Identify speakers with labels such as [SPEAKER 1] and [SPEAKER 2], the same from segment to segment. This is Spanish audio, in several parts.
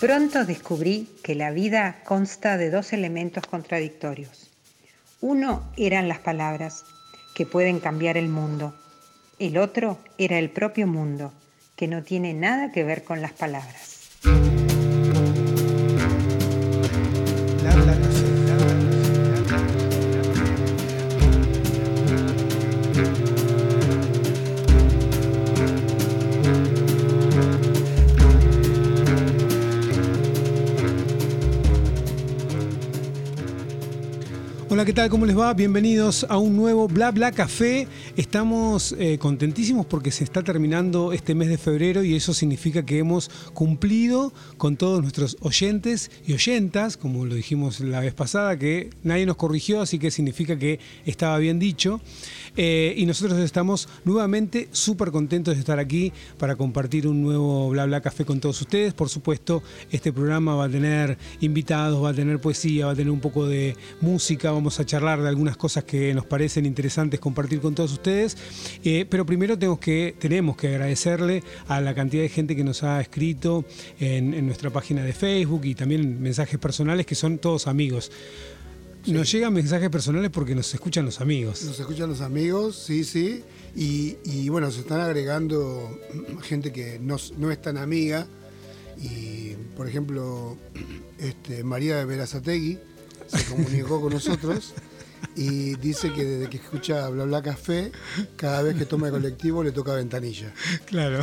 [SPEAKER 1] Pronto descubrí que la vida consta de dos elementos contradictorios. Uno eran las palabras, que pueden cambiar el mundo. El otro era el propio mundo, que no tiene nada que ver con las palabras.
[SPEAKER 2] Hola, ¿qué tal? ¿Cómo les va? Bienvenidos a un nuevo Bla Bla Café. Estamos eh, contentísimos porque se está terminando este mes de febrero y eso significa que hemos cumplido con todos nuestros oyentes y oyentas, como lo dijimos la vez pasada, que nadie nos corrigió, así que significa que estaba bien dicho. Eh, y nosotros estamos nuevamente súper contentos de estar aquí para compartir un nuevo Bla Bla Café con todos ustedes. Por supuesto, este programa va a tener invitados, va a tener poesía, va a tener un poco de música, vamos a charlar de algunas cosas que nos parecen interesantes compartir con todos ustedes. Eh, pero primero tenemos que, tenemos que agradecerle a la cantidad de gente que nos ha escrito en, en nuestra página de Facebook y también mensajes personales que son todos amigos. Nos llegan mensajes personales porque nos escuchan los amigos.
[SPEAKER 3] Nos escuchan los amigos, sí, sí. Y, y bueno, se están agregando gente que no, no, es tan amiga. Y, por ejemplo, este, María de Verazategui se comunicó con nosotros y dice que desde que escucha Bla Bla Café, cada vez que toma el colectivo le toca ventanilla.
[SPEAKER 2] Claro.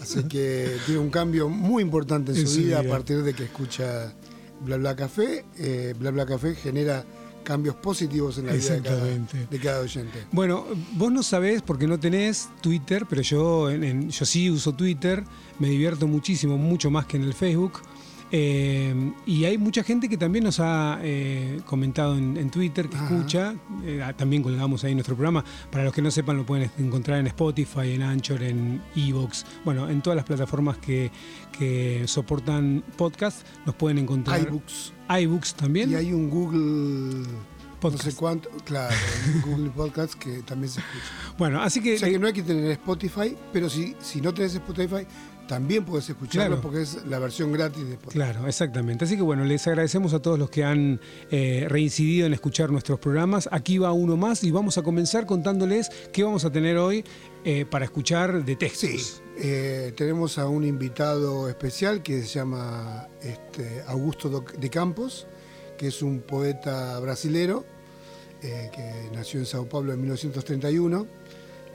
[SPEAKER 3] Así que tiene un cambio muy importante en, en su, vida, vida, a partir de que escucha Bla Bla Café. Eh, Bla Bla Café genera cambios positivos en la vida de cada, de cada, oyente.
[SPEAKER 2] Bueno, vos no sabés porque no tenés Twitter, pero yo, en, en, yo sí uso Twitter, me divierto muchísimo, mucho más que en el Facebook. Eh, y hay mucha gente que también nos ha eh, comentado en, en, Twitter, que Ajá. escucha. Eh, también colgamos ahí nuestro programa. Para los que no sepan, lo pueden encontrar en Spotify, en Anchor, en Evox, bueno, en todas las plataformas que, que soportan podcast, nos pueden encontrar.
[SPEAKER 3] iBooks.
[SPEAKER 2] iBooks también.
[SPEAKER 3] Y hay un Google. Podcast. No sé cuánto, claro, Google Podcast que también se escucha.
[SPEAKER 2] Bueno, así que.
[SPEAKER 3] O sea que no hay que tener Spotify, pero si, si no tenés Spotify, también puedes escucharlo claro. porque es la versión gratis de Spotify.
[SPEAKER 2] Claro, exactamente. Así que bueno, les agradecemos a todos los que han eh, reincidido en escuchar nuestros programas. Aquí va uno más y vamos a comenzar contándoles qué vamos a tener hoy eh, para escuchar de textos.
[SPEAKER 3] Sí, eh, tenemos a un invitado especial que se llama este, Augusto de Campos, que es un poeta brasilero que nació en Sao Paulo en 1931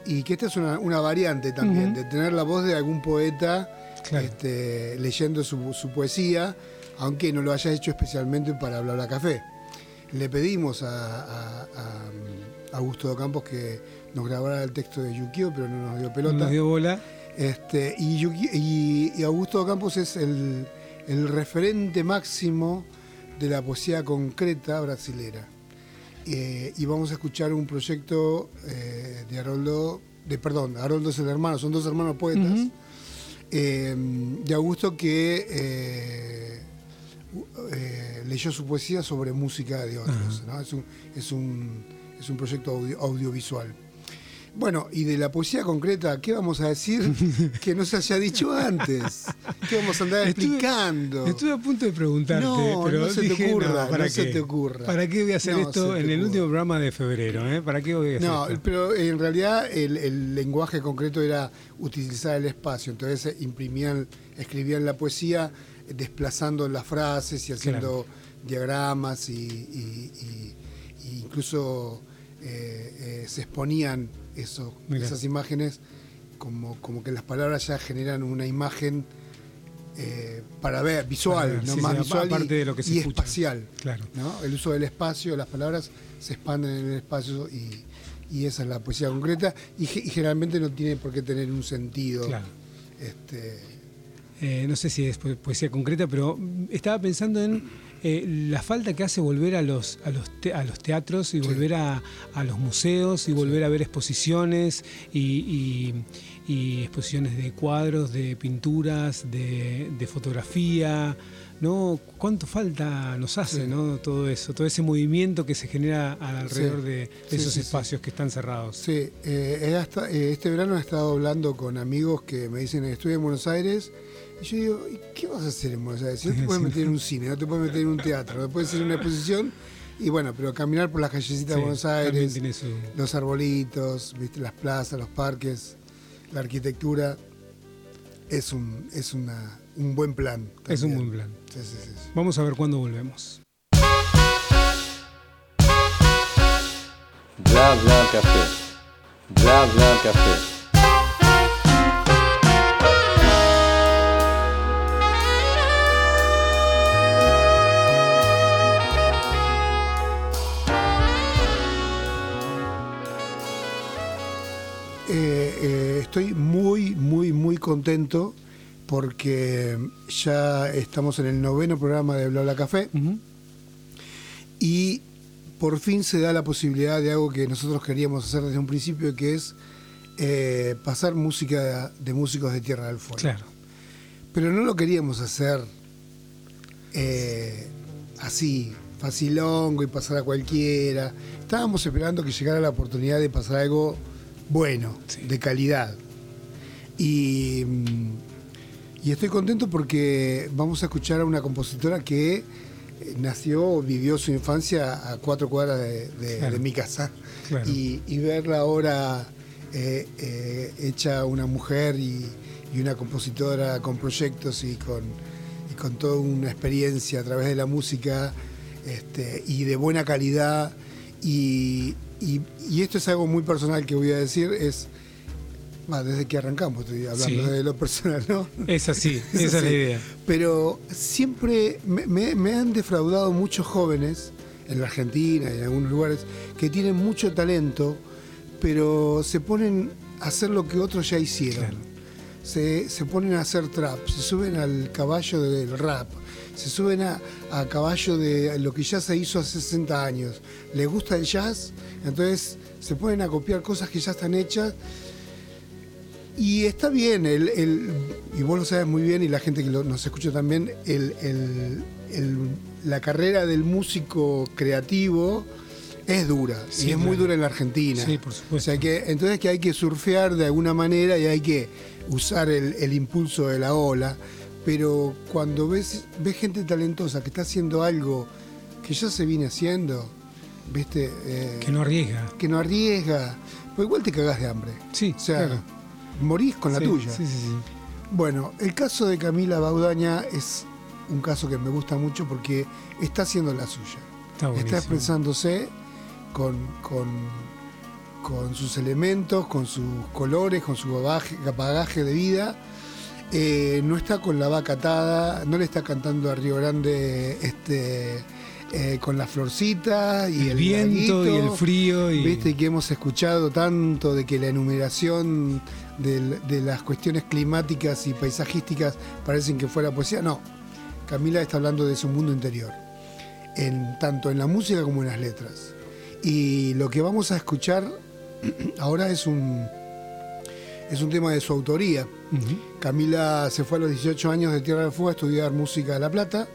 [SPEAKER 3] y que esta es una, una variante también, uh -huh. de tener la voz de algún poeta claro. este, leyendo su, su, poesía, aunque no lo haya hecho especialmente para hablar a café. Le pedimos a, a, a Augusto de Campos que nos grabara el texto de Yukio, pero no nos dio pelota.
[SPEAKER 2] No nos dio bola.
[SPEAKER 3] Este, y, Yuki, y, y, Augusto Campos es el, el referente máximo de la poesía concreta brasilera. Eh, y vamos a escuchar un proyecto eh, de Haroldo, de, perdón, Haroldo es el hermano, son dos hermanos poetas, uh -huh. eh, de Augusto que leyó su poesía sobre música de otros. Uh -huh. ¿no? es, un, es, un, es, un, proyecto audio, audiovisual. Bueno, y de la poesía concreta, ¿qué vamos a decir que no se haya dicho antes? ¿Qué vamos a andar
[SPEAKER 2] estuve,
[SPEAKER 3] explicando?
[SPEAKER 2] Estuve a punto de preguntarte,
[SPEAKER 3] no,
[SPEAKER 2] pero
[SPEAKER 3] no se
[SPEAKER 2] dije,
[SPEAKER 3] te ocurra,
[SPEAKER 2] no, ¿para
[SPEAKER 3] no
[SPEAKER 2] qué?
[SPEAKER 3] se te ocurra.
[SPEAKER 2] ¿Para qué voy a hacer esto en el último programa de febrero? ¿eh? ¿Para qué voy a hacer
[SPEAKER 3] No,
[SPEAKER 2] esto?
[SPEAKER 3] pero en realidad el, el, lenguaje concreto era utilizar el espacio, entonces imprimían, escribían la poesía desplazando las frases y haciendo claro. diagramas y, y, y, y incluso eh, eh, se exponían eso, esas imágenes como, como que las palabras ya generan una imagen eh, para ver, visual, ver,
[SPEAKER 2] ¿no?
[SPEAKER 3] Sí, más
[SPEAKER 2] sí,
[SPEAKER 3] visual
[SPEAKER 2] aparte
[SPEAKER 3] y,
[SPEAKER 2] de lo que se
[SPEAKER 3] y
[SPEAKER 2] escucha.
[SPEAKER 3] espacial.
[SPEAKER 2] Claro.
[SPEAKER 3] ¿no? El uso del espacio, las palabras se expanden en el espacio y, y esa es la poesía concreta y, y, generalmente no tiene por qué tener un sentido.
[SPEAKER 2] Claro.
[SPEAKER 3] Este,
[SPEAKER 2] eh, no sé si es poesía concreta, pero estaba pensando en eh, la falta que hace volver a los, a los, te, a los teatros y sí. volver a, a, los museos y volver sí. a ver exposiciones y, y, y, exposiciones de cuadros, de pinturas, de, de fotografía, ¿no? ¿Cuánto falta nos hace, ¿no? Todo eso, todo ese movimiento que se genera alrededor de, esos espacios que están cerrados.
[SPEAKER 3] Sí, eh, este verano he estado hablando con amigos que me dicen, estoy en Buenos Aires y yo digo, ¿y qué vas a hacer en Buenos Aires? no te puedes meter en un cine, no te puedes meter en un teatro, no puedes ir en una exposición. Y bueno, pero caminar por las callecitas de Buenos Aires, los arbolitos, ¿viste? las plazas, los parques, la arquitectura, es un, es una, un buen plan.
[SPEAKER 2] Es un buen plan. Vamos a ver cuándo volvemos. Bla bla café. Bla bla café.
[SPEAKER 3] estoy muy, muy, muy contento porque ya estamos en el noveno programa de Bla Bla Café y por fin se da la posibilidad de algo que nosotros queríamos hacer desde un principio, que es eh, pasar música de, músicos de Tierra del Fuego.
[SPEAKER 2] Claro.
[SPEAKER 3] Pero no lo queríamos hacer eh, así, facilongo y pasar a cualquiera. Estábamos esperando que llegara la oportunidad de pasar algo bueno, de calidad. Y, y, estoy contento porque vamos a escuchar a una compositora que eh, nació, vivió su infancia a cuatro cuadras de, mi casa. Y, verla ahora eh, eh, hecha una mujer y, una compositora con proyectos y con, con toda una experiencia a través de la música este, y de buena calidad. Y, y, esto es algo muy personal que voy a decir, es desde que arrancamos estoy hablando de lo personal, ¿no?
[SPEAKER 2] Es así, esa es la idea.
[SPEAKER 3] Pero siempre me, han defraudado muchos jóvenes en la Argentina y en algunos lugares que tienen mucho talento, pero se ponen a hacer lo que otros ya hicieron. Se, se, ponen a hacer trap, se suben al caballo del rap, se suben a, caballo de lo que ya se hizo hace 60 años. Les gusta el jazz, entonces se ponen a copiar cosas que ya están hechas. Y está bien, el, y vos lo sabes muy bien, y la gente que nos escucha también, la carrera del músico creativo es dura, y es muy dura en la Argentina.
[SPEAKER 2] Sí, por supuesto.
[SPEAKER 3] O sea que, entonces que hay que surfear de alguna manera y hay que usar el impulso de la ola pero cuando ves, ves gente talentosa que está haciendo algo que ya se viene haciendo, ¿viste?
[SPEAKER 2] Eh, que no arriesga.
[SPEAKER 3] Que no arriesga, pues igual te cagás de hambre.
[SPEAKER 2] Sí,
[SPEAKER 3] o sea, morís con la tuya.
[SPEAKER 2] Sí, sí, sí.
[SPEAKER 3] Bueno, el caso de Camila Baudaña es un caso que me gusta mucho porque está haciendo la suya.
[SPEAKER 2] Está,
[SPEAKER 3] está expresándose con, con, con, sus elementos, con sus colores, con su bagaje de vida eh, no está con la vaca atada, no le está cantando a Río Grande este, eh, con la florcita y el,
[SPEAKER 2] viento y el frío. Y...
[SPEAKER 3] Viste que hemos escuchado tanto de que la enumeración de, las cuestiones climáticas y paisajísticas parecen que fuera poesía. No, Camila está hablando de su mundo interior, en, tanto en la música como en las letras. Y lo que vamos a escuchar ahora es un, es un tema de su autoría. Camila se fue a los 18 años de Tierra del Fuego a estudiar música de La Plata.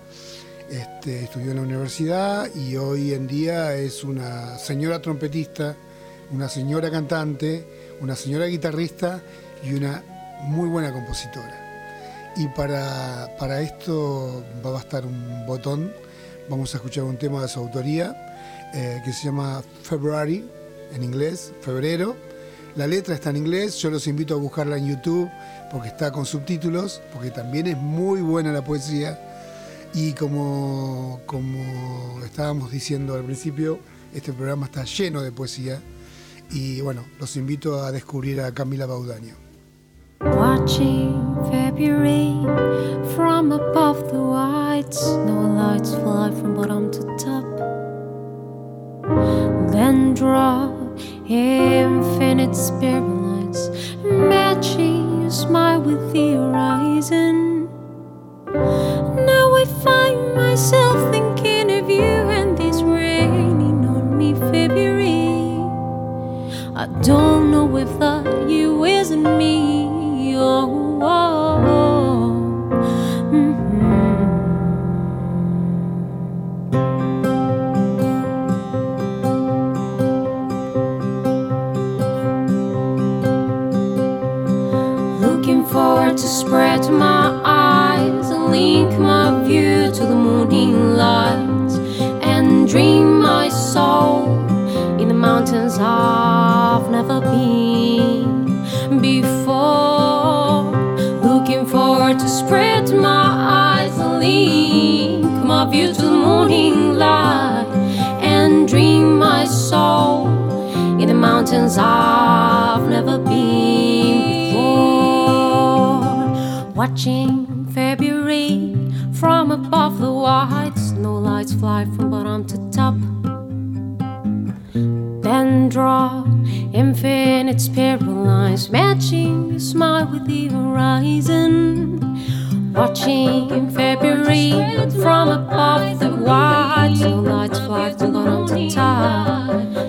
[SPEAKER 3] Este, estudió en la universidad y hoy en día es una señora trompetista, una señora cantante, una señora guitarrista y una muy buena compositora. Y para, para esto va a bastar un botón. Vamos a escuchar un tema de su autoría eh, que se llama February, en inglés, febrero la letra está en inglés, yo los invito a buscarla en YouTube porque está con subtítulos, porque también es muy buena la poesía. Y como, como estábamos diciendo al principio, este programa está lleno de poesía. Y bueno, los invito a descubrir a Camila Baudaño. Watching February from above the white snow lights fly from bottom to top. Then draw Infinite spirit matching your smile with the horizon. Now I find myself thinking Don't know if the you isn't me. Oh, oh, oh. Looking forward
[SPEAKER 4] to spread my eyes and link my view to the morning light and dream my soul in the mountains high never been before. Looking forward to spread my eyes and link my view to the morning light and dream my soul in the mountains I've never been before. Watching February from above the white snow lights fly from bottom to top. Then draw infinite spiral lines, matching your smile with the horizon. Watching February from above the white snow lights fly from bottom to top.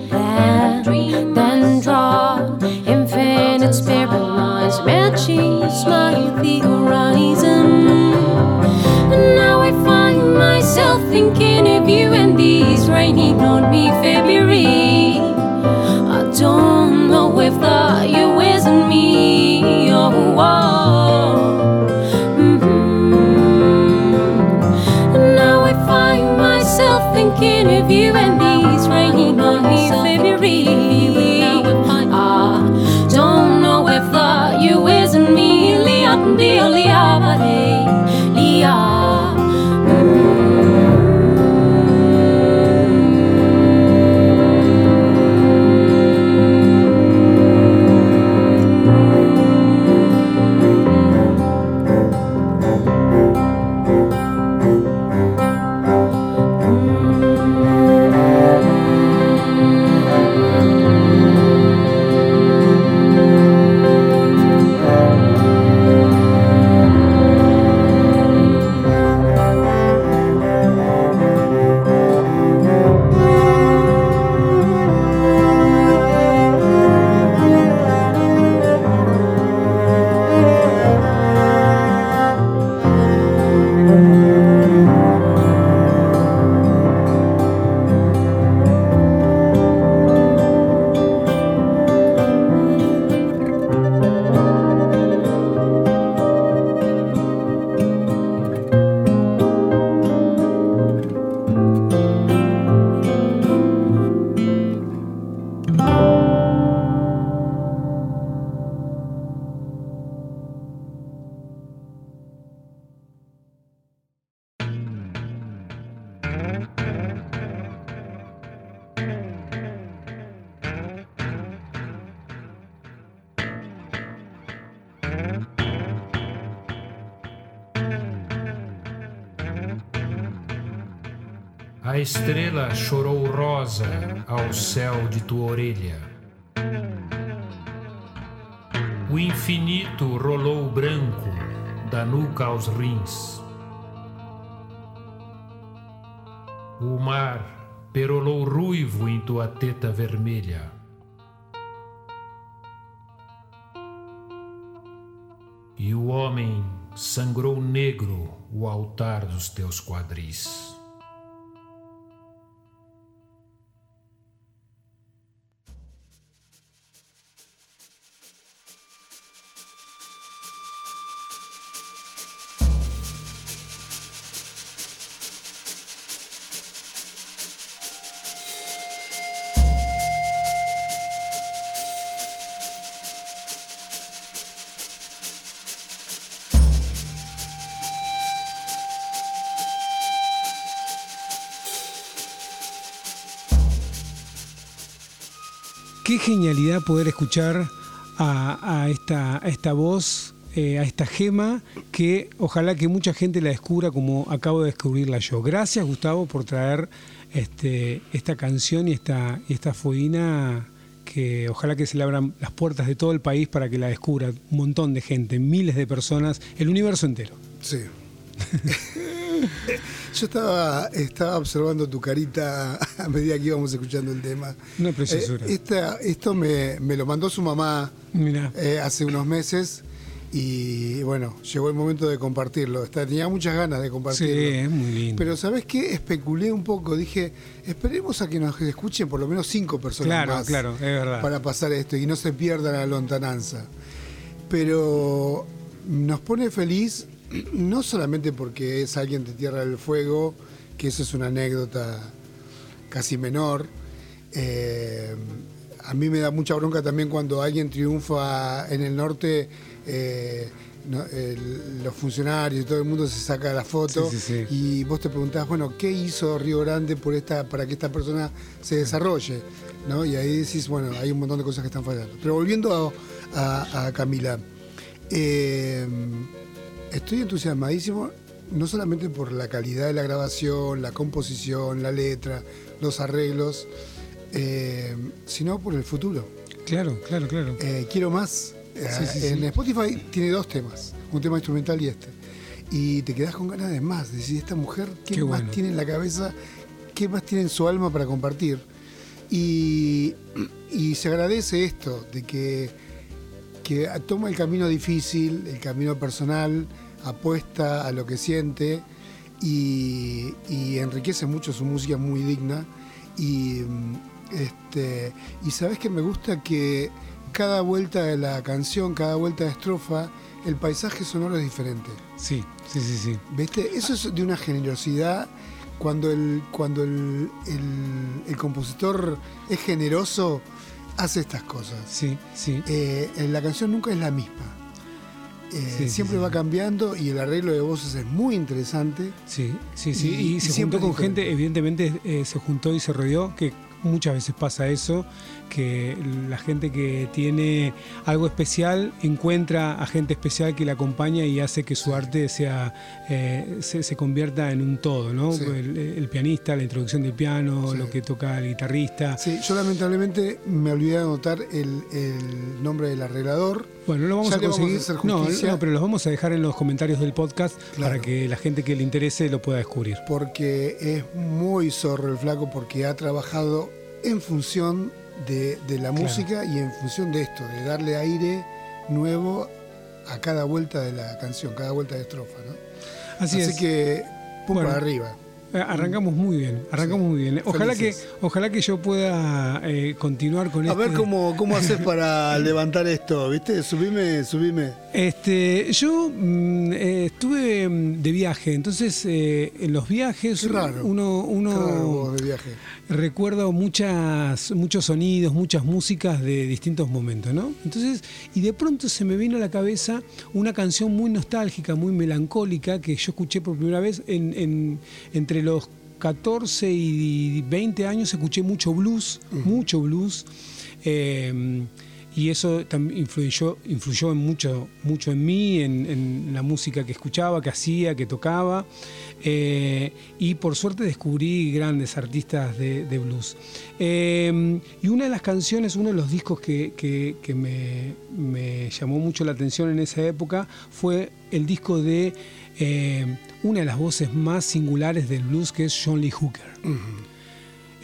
[SPEAKER 4] Then, then draw infinite spiral lines, matching your smile with the horizon. And now I find myself thinking of you and these raining on me February. I don't been reviewing these raining on of February. I don't know if the you isn't me,
[SPEAKER 5] Leon, dear hey, Leon. Aos rins. O mar perolou ruivo em tua teta vermelha. E o homem sangrou negro o altar dos teus quadris.
[SPEAKER 2] Qué genialidad poder escuchar a, a esta, a esta voz, eh, a esta gema, que ojalá que mucha gente la descubra como acabo de descubrirla yo. Gracias, Gustavo, por traer este, esta canción y esta, y esta foína que ojalá que se le abran las puertas de todo el país para que la descubra un montón de gente, miles de personas, el universo entero.
[SPEAKER 3] Sí. Yo estaba, estaba observando tu carita a medida que íbamos escuchando el tema.
[SPEAKER 2] Una preciosura.
[SPEAKER 3] Eh, esta- esto me, me lo mandó su mamá eh, hace unos meses y bueno, llegó el momento de compartirlo. Tenía muchas ganas de
[SPEAKER 2] sí,
[SPEAKER 3] compartirlo.
[SPEAKER 2] es muy lindo.
[SPEAKER 3] Pero ¿sabes qué? Especulé un poco. Dije, esperemos a que nos escuchen por lo menos cinco personas
[SPEAKER 2] claro,
[SPEAKER 3] más
[SPEAKER 2] claro, es verdad.
[SPEAKER 3] para pasar esto y no se pierda la lontananza. Pero nos pone feliz no solamente porque es alguien de Tierra del Fuego, que eso es una anécdota casi menor. eh, a mí me da mucha bronca también cuando alguien triunfa en el norte. eh, no, el- los funcionarios y todo el mundo se saca la foto
[SPEAKER 2] Sí, sí, sí.
[SPEAKER 3] y vos te preguntás, bueno, ¿qué hizo Río Grande por esta, para que esta persona se desarrolle? ¿No? Y ahí decís, bueno, hay un montón de cosas que están fallando. Pero volviendo a, a- a Camila, eh, estoy entusiasmadísimo, no solamente por la calidad de la grabación, la composición, la letra, los arreglos, eh, sino por el futuro.
[SPEAKER 2] Claro, claro, claro.
[SPEAKER 3] Eh, quiero más. Eh,
[SPEAKER 2] Sí, sí,
[SPEAKER 3] en
[SPEAKER 2] sí.
[SPEAKER 3] Spotify tiene dos temas, un tema instrumental y este. Y te quedás con ganas de más, decir, esta mujer, ¿qué,
[SPEAKER 2] Qué
[SPEAKER 3] más
[SPEAKER 2] bueno.
[SPEAKER 3] tiene en la cabeza? ¿Qué más tiene en su alma para compartir? Y, y se agradece esto, de que, que toma el camino difícil, el camino personal, apuesta a lo que siente y, y enriquece mucho su música, muy digna. Y, mm, este, y sabes que me gusta que cada vuelta de la canción, cada vuelta de estrofa, el paisaje sonoro es diferente.
[SPEAKER 2] Sí, sí, sí, sí.
[SPEAKER 3] ¿Viste? Eso es de una generosidad. Cuando el, cuando el, el- el compositor es generoso, hace estas cosas.
[SPEAKER 2] Sí, sí.
[SPEAKER 3] Eh, la canción nunca es la misma. Eh,
[SPEAKER 2] Sí,
[SPEAKER 3] siempre
[SPEAKER 2] sí.
[SPEAKER 3] va cambiando y el arreglo de voces es muy interesante.
[SPEAKER 2] Sí, sí, sí.
[SPEAKER 3] Y-
[SPEAKER 2] se juntó con
[SPEAKER 3] diferente.
[SPEAKER 2] gente, evidentemente eh, se juntó y se rodeó, que muchas veces pasa eso, que la gente que tiene algo especial encuentra a gente especial que la acompaña y hace que su arte sea eh, se, se convierta en un todo, ¿no?
[SPEAKER 3] Sí.
[SPEAKER 2] El, el pianista, la introducción del piano,
[SPEAKER 3] Sí.
[SPEAKER 2] lo que toca el guitarrista.
[SPEAKER 3] Sí, yo lamentablemente me olvidé de anotar el, el nombre del arreglador.
[SPEAKER 2] Bueno, no lo vamos
[SPEAKER 3] Ya
[SPEAKER 2] a
[SPEAKER 3] le vamos a
[SPEAKER 2] conseguir.
[SPEAKER 3] hacer
[SPEAKER 2] no, no, pero los vamos a dejar en los comentarios del podcast
[SPEAKER 3] Claro.
[SPEAKER 2] para que la gente que le interese lo pueda descubrir.
[SPEAKER 3] porque es muy zorro el flaco porque ha trabajado en función de, de la
[SPEAKER 2] Claro.
[SPEAKER 3] música y en función de esto, de darle aire nuevo a cada vuelta de la canción, cada vuelta de estrofa. ¿no?
[SPEAKER 2] Así, es.
[SPEAKER 3] que, pum
[SPEAKER 2] Bueno.
[SPEAKER 3] para arriba.
[SPEAKER 2] Eh, Arrancamos muy bien, arrancamos muy bien. Ojalá que, ojalá que yo pueda eh, continuar con
[SPEAKER 3] A
[SPEAKER 2] este.
[SPEAKER 3] ver cómo, cómo haces para levantar esto, ¿viste? Subime, subime.
[SPEAKER 2] Este, yo mm, eh, estuve mm, de viaje, entonces eh, en los viajes
[SPEAKER 3] Qué raro.
[SPEAKER 2] uno,
[SPEAKER 3] raro de viaje.
[SPEAKER 2] recuerdo muchas, muchos sonidos, muchas músicas de distintos momentos, ¿no? Entonces, y de pronto se me vino a la cabeza una canción muy nostálgica, muy melancólica, que yo escuché por primera vez en, en- entre los 14 y 20 años, escuché mucho blues, mucho blues. eh, y eso también influyó, influyó en mucho, mucho en mí, en, en la música que escuchaba, que hacía, que tocaba. Eh, y por suerte descubrí grandes artistas de, de blues. Eh, y una de las canciones, uno de los discos que, que- que me, me llamó mucho la atención en esa época fue el disco de eh, una de las voces más singulares del blues, que es John Lee Hooker.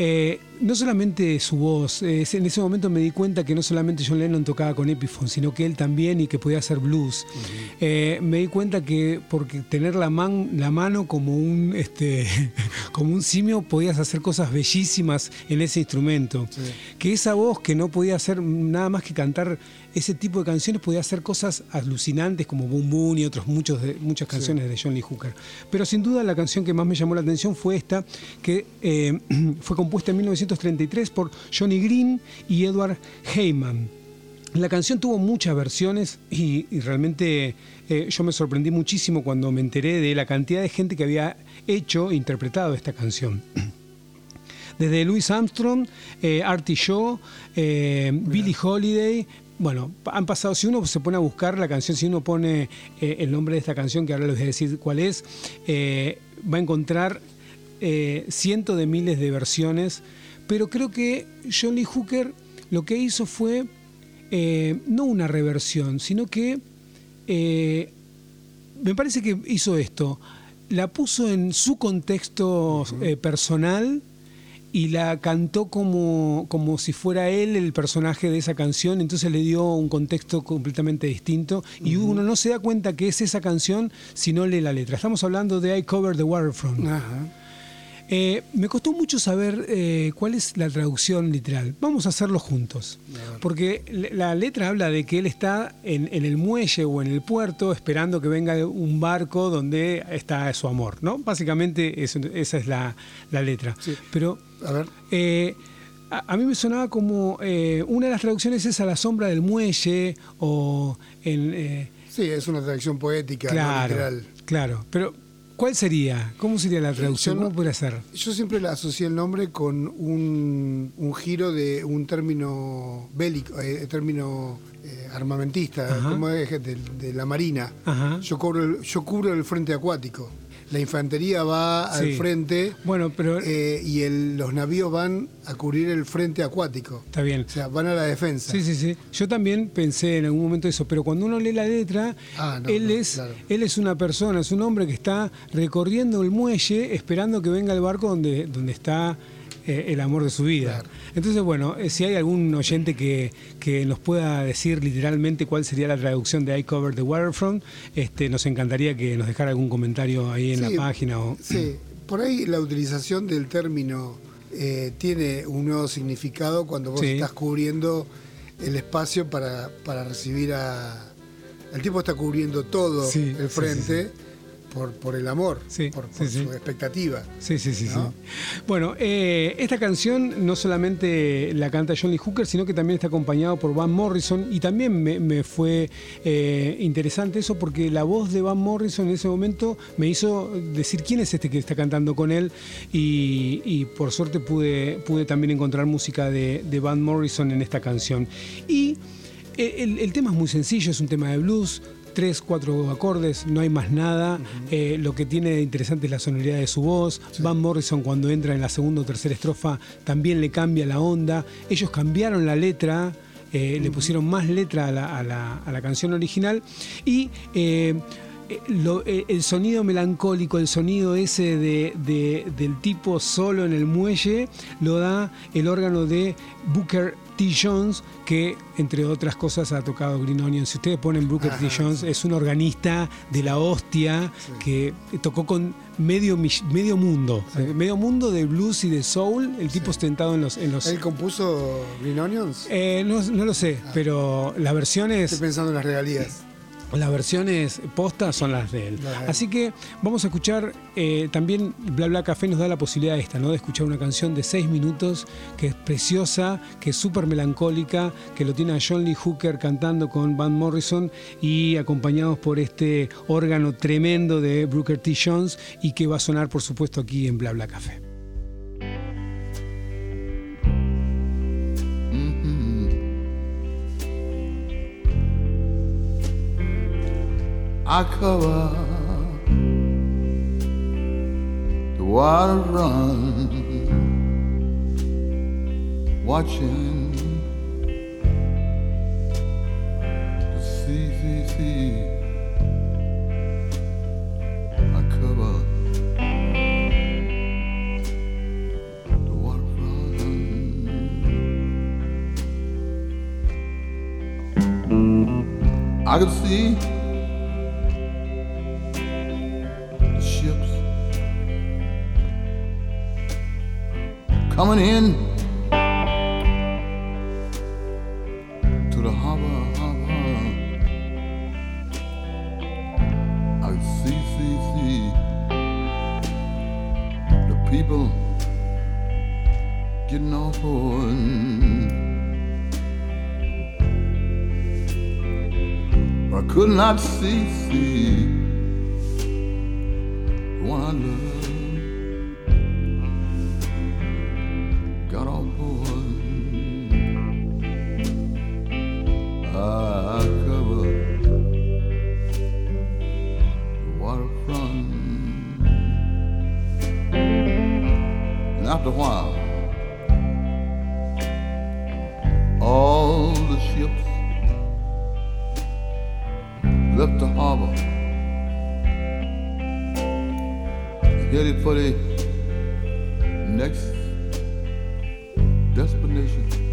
[SPEAKER 2] Eh, no solamente su voz, eh, en ese momento me di cuenta que no solamente John Lennon tocaba con Epiphone, sino que él también y que podía hacer blues. Eh, me di cuenta que porque tener la, man- la mano como un, este, como un simio podías hacer cosas bellísimas en ese instrumento. Que esa voz que no podía hacer nada más que cantar ese tipo de canciones, podía hacer cosas alucinantes como Boom Boom y otros muchos de, muchas canciones de John Lee Hooker. Pero sin duda la canción que más me llamó la atención fue esta, que eh, fue compuesta en 1933 por Johnny Green y Edward Heyman. La canción tuvo muchas versiones y, y realmente eh, yo me sorprendí muchísimo cuando me enteré de la cantidad de gente que había hecho e interpretado esta canción. Desde Louis Armstrong, eh, Artie Shaw, eh, Billie Holiday. Bueno, han pasado, si uno se pone a buscar la canción, si uno pone eh, el nombre de esta canción, que ahora les voy a decir cuál es, eh, va a encontrar eh, cientos de miles de versiones. Pero creo que John Lee Hooker lo que hizo fue no una reversión, sino que me parece que hizo esto. La puso en su contexto personal y la cantó como, como si fuera él el personaje de esa canción, entonces le dio un contexto completamente distinto y uno no se da cuenta que es esa canción si no lee la letra. Estamos hablando de I Cover the Waterfront. Eh, me costó mucho saber eh, cuál es la traducción literal. Vamos a hacerlo juntos. Porque la letra habla de que él está en, en el muelle o en el puerto esperando que venga un barco donde está su amor, ¿no? Básicamente eso- esa es la, la letra.
[SPEAKER 3] Sí.
[SPEAKER 2] Pero
[SPEAKER 3] A ver.
[SPEAKER 2] eh, a, a mí me sonaba como eh, una de las traducciones es a la sombra del muelle o en... eh,
[SPEAKER 3] Sí, es una traducción poética, no
[SPEAKER 2] claro,
[SPEAKER 3] literal.
[SPEAKER 2] claro. Pero ¿cuál sería? ¿Cómo sería la traducción?
[SPEAKER 3] Yo no-
[SPEAKER 2] ¿Cómo podría ser?
[SPEAKER 3] Yo siempre la asocié el nombre con un, un giro de un término bélico, eh, término armamentista,
[SPEAKER 2] Ajá.
[SPEAKER 3] como es de, de la marina.
[SPEAKER 2] Ajá.
[SPEAKER 3] Yo, cubro el, yo cubro el frente acuático. La infantería va al frente
[SPEAKER 2] Bueno, pero
[SPEAKER 3] eh, y el- los navíos van a cubrir el frente acuático.
[SPEAKER 2] está bien.
[SPEAKER 3] O sea, van a la defensa.
[SPEAKER 2] Sí, sí, sí. Yo también pensé en algún momento eso, pero cuando uno lee la letra,
[SPEAKER 3] Ah, no,
[SPEAKER 2] él,
[SPEAKER 3] no,
[SPEAKER 2] es,
[SPEAKER 3] claro.
[SPEAKER 2] él es una persona, es un hombre que está recorriendo el muelle esperando que venga el barco donde, donde está eh, el amor de su vida.
[SPEAKER 3] Claro.
[SPEAKER 2] Entonces, bueno, eh, si hay algún oyente que, que nos pueda decir literalmente cuál sería la traducción de I Cover the Waterfront, este, nos encantaría que nos dejara algún comentario ahí en
[SPEAKER 3] Sí,
[SPEAKER 2] la página. O,
[SPEAKER 3] Sí, por ahí la utilización del término eh, tiene un nuevo significado cuando vos
[SPEAKER 2] Sí.
[SPEAKER 3] estás cubriendo el espacio para, para recibir a... El tipo está cubriendo todo
[SPEAKER 2] Sí,
[SPEAKER 3] el
[SPEAKER 2] sí,
[SPEAKER 3] frente Por, por el amor,
[SPEAKER 2] Sí,
[SPEAKER 3] por,
[SPEAKER 2] sí,
[SPEAKER 3] por
[SPEAKER 2] sí.
[SPEAKER 3] su expectativa.
[SPEAKER 2] Sí, sí, sí,
[SPEAKER 3] ¿No?
[SPEAKER 2] sí. Bueno, eh, esta canción no solamente la canta Johnny Hooker, sino que también está acompañado por Van Morrison y también me, me fue eh, interesante eso porque la voz de Van Morrison en ese momento me hizo decir quién es este que está cantando con él y, y por suerte pude, pude también encontrar música de, de Van Morrison en esta canción. Y eh, el, el tema es muy sencillo, es un tema de blues, tres, cuatro acordes, no hay más nada. Eh, lo que tiene de interesante es la sonoridad de su voz. Van Morrison cuando entra en la segunda o tercera estrofa también le cambia la onda. Ellos cambiaron la letra. eh, Le pusieron más letra a la, a la- a la canción original y eh, lo- eh, el sonido melancólico, el sonido ese de- de- del tipo solo en el muelle, lo da el órgano de Booker T. Jones, que entre otras cosas ha tocado Green Onion. Si ustedes ponen Booker T. Jones, es un organista de la hostia que tocó con medio, medio mundo, eh, medio mundo de blues y de soul. El tipo ostentado en los. En los
[SPEAKER 3] ¿Él compuso Green Onions?
[SPEAKER 2] eh, no, no lo sé, pero las versiones.
[SPEAKER 3] Estoy pensando en las regalías.
[SPEAKER 2] Las versiones postas son las de él.
[SPEAKER 3] Las de él.
[SPEAKER 2] Así que vamos a escuchar, eh, también Bla Bla Café nos da la posibilidad esta, ¿no? De escuchar una canción de seis minutos que es preciosa, que es súper melancólica, que lo tiene a John Lee Hooker cantando con Van Morrison y acompañados por este órgano tremendo de Brooker T. Jones y que va a sonar, por supuesto, aquí en Bla Bla Café.
[SPEAKER 6] I cover the water run, watching the sea, sea, sea. The water run. I could see coming in to the harbor, harbor. I see, see, see the people getting off board. I could not see, see the one I love left the harbor. headed for the next destination.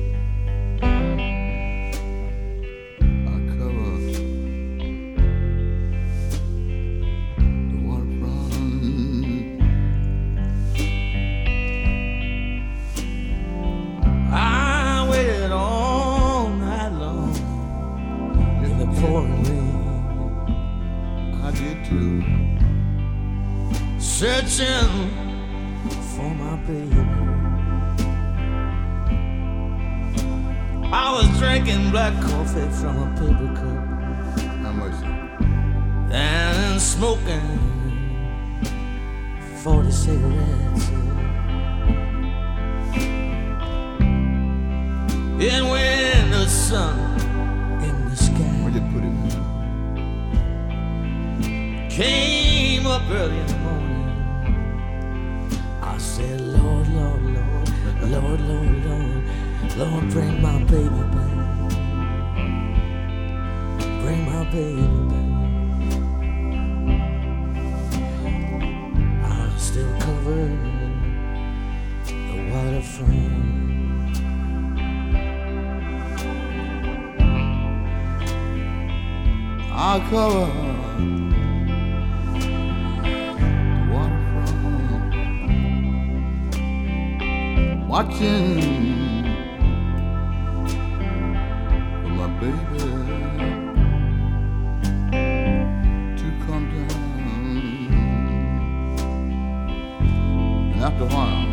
[SPEAKER 6] after a while,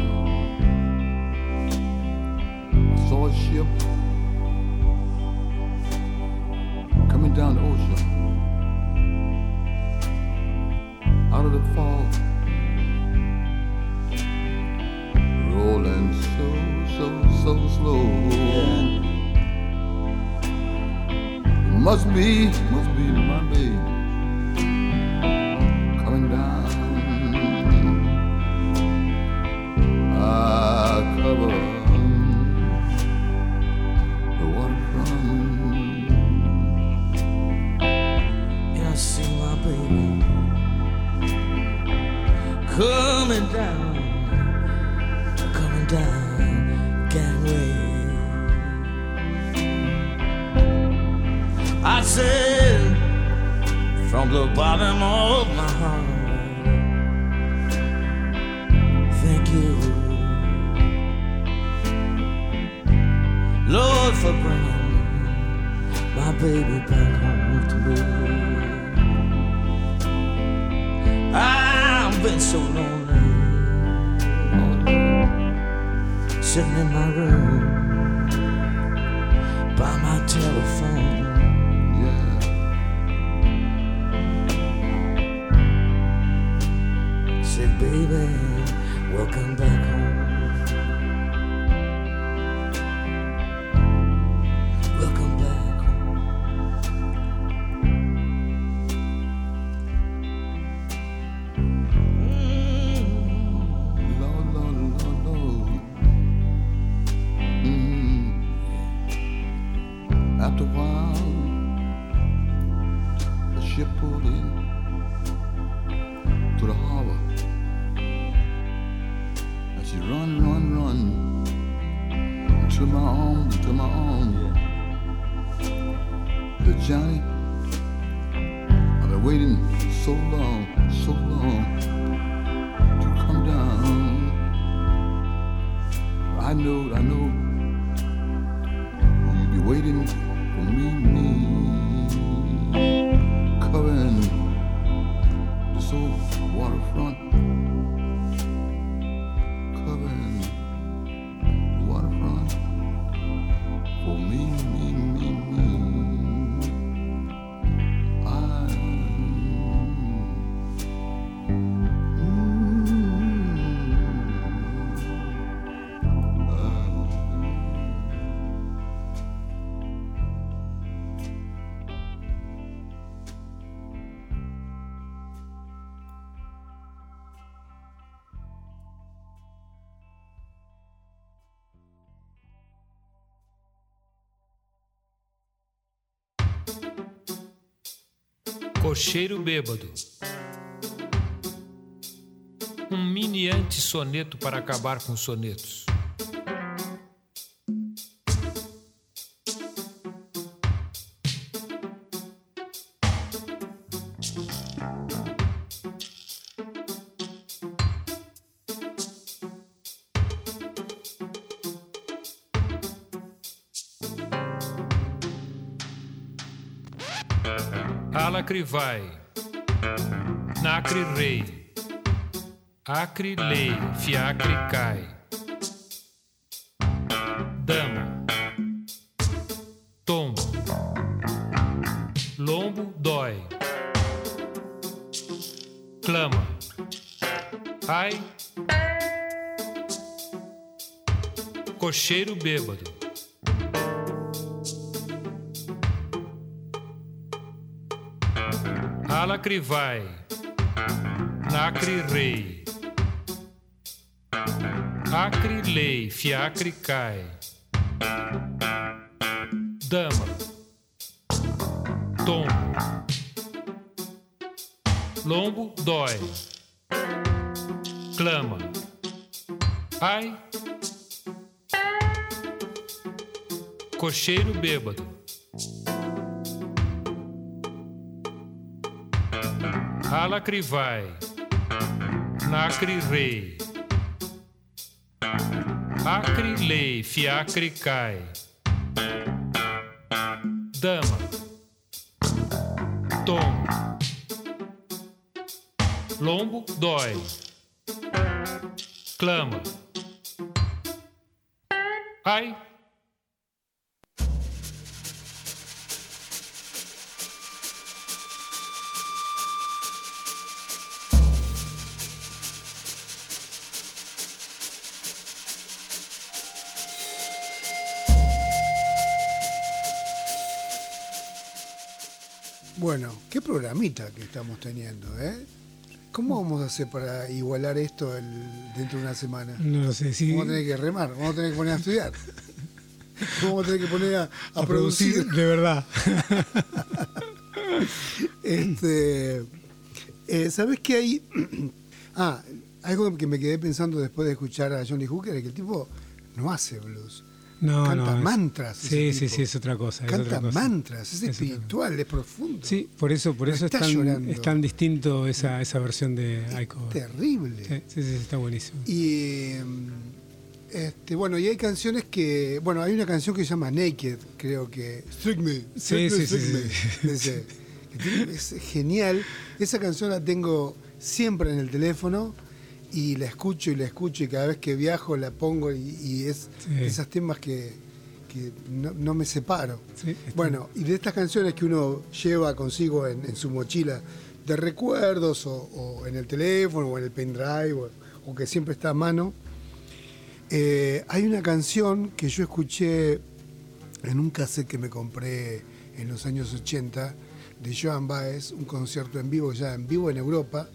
[SPEAKER 6] I saw a ship coming down the ocean. Out of the fog, rolling so, so, so slow. Must be, must be
[SPEAKER 5] Cocheiro Bêbado. Um mini anti-soneto para acabar com sonetos. Uh-huh. Alacrivai, Nacre Rei, Acre Lei, Fiacre Cai, Dama, Tombo, Lombo Dói, Clama, Ai, Cocheiro Bêbado. Lacri vai, acre rei, acre lei, fiacre cai, Dama, Tombo, Lombo dói, clama, ai, cocheiro bêbado. Halacri vai, Nacri rei, Acri lei, Fiacri cai, Dama, Tom, Lombo dói, clama. Ai,
[SPEAKER 3] Bueno, qué programita que estamos teniendo, ¿eh? ¿Cómo vamos a hacer para igualar esto el- dentro de una semana?
[SPEAKER 2] No lo sé, sí.
[SPEAKER 3] Vamos a tener que remar, vamos a tener que poner a estudiar. Vamos a tener que poner a, a
[SPEAKER 2] a
[SPEAKER 3] producir.
[SPEAKER 2] de verdad.
[SPEAKER 3] Este, eh, ¿Sabes qué hay? ah, algo que me quedé pensando después de escuchar a Johnny Hooker es que el tipo no hace blues.
[SPEAKER 2] No,
[SPEAKER 3] Canta
[SPEAKER 2] no.
[SPEAKER 3] mantras.
[SPEAKER 2] Sí, sí, sí, es otra cosa. es
[SPEAKER 3] Canta
[SPEAKER 2] otra cosa.
[SPEAKER 3] mantras, es, espiritual, es profundo.
[SPEAKER 2] Sí, por eso, por eso es tan, es tan distinto esa, esa versión de Aiko.
[SPEAKER 3] Terrible.
[SPEAKER 2] Sí, sí, sí, está buenísimo.
[SPEAKER 3] Y mm, este, bueno, y hay canciones que, bueno, hay una canción que se llama Naked, creo que Strike Me,
[SPEAKER 2] Sí, sí, sí,
[SPEAKER 3] es genial. Esa canción la tengo siempre en el teléfono y la escucho y la escucho y cada vez que viajo la pongo y, y es
[SPEAKER 2] Sí.
[SPEAKER 3] esos temas que, que no, no me separo.
[SPEAKER 2] Sí,
[SPEAKER 3] Bueno, y de estas canciones que uno lleva consigo en, en su mochila de recuerdos o, o en el teléfono o en el pendrive o, o que siempre está a mano, eh, hay una canción que yo escuché en un cassette que me compré en los años 80 de Joan Baez, un concierto en vivo, ya en vivo en Europa.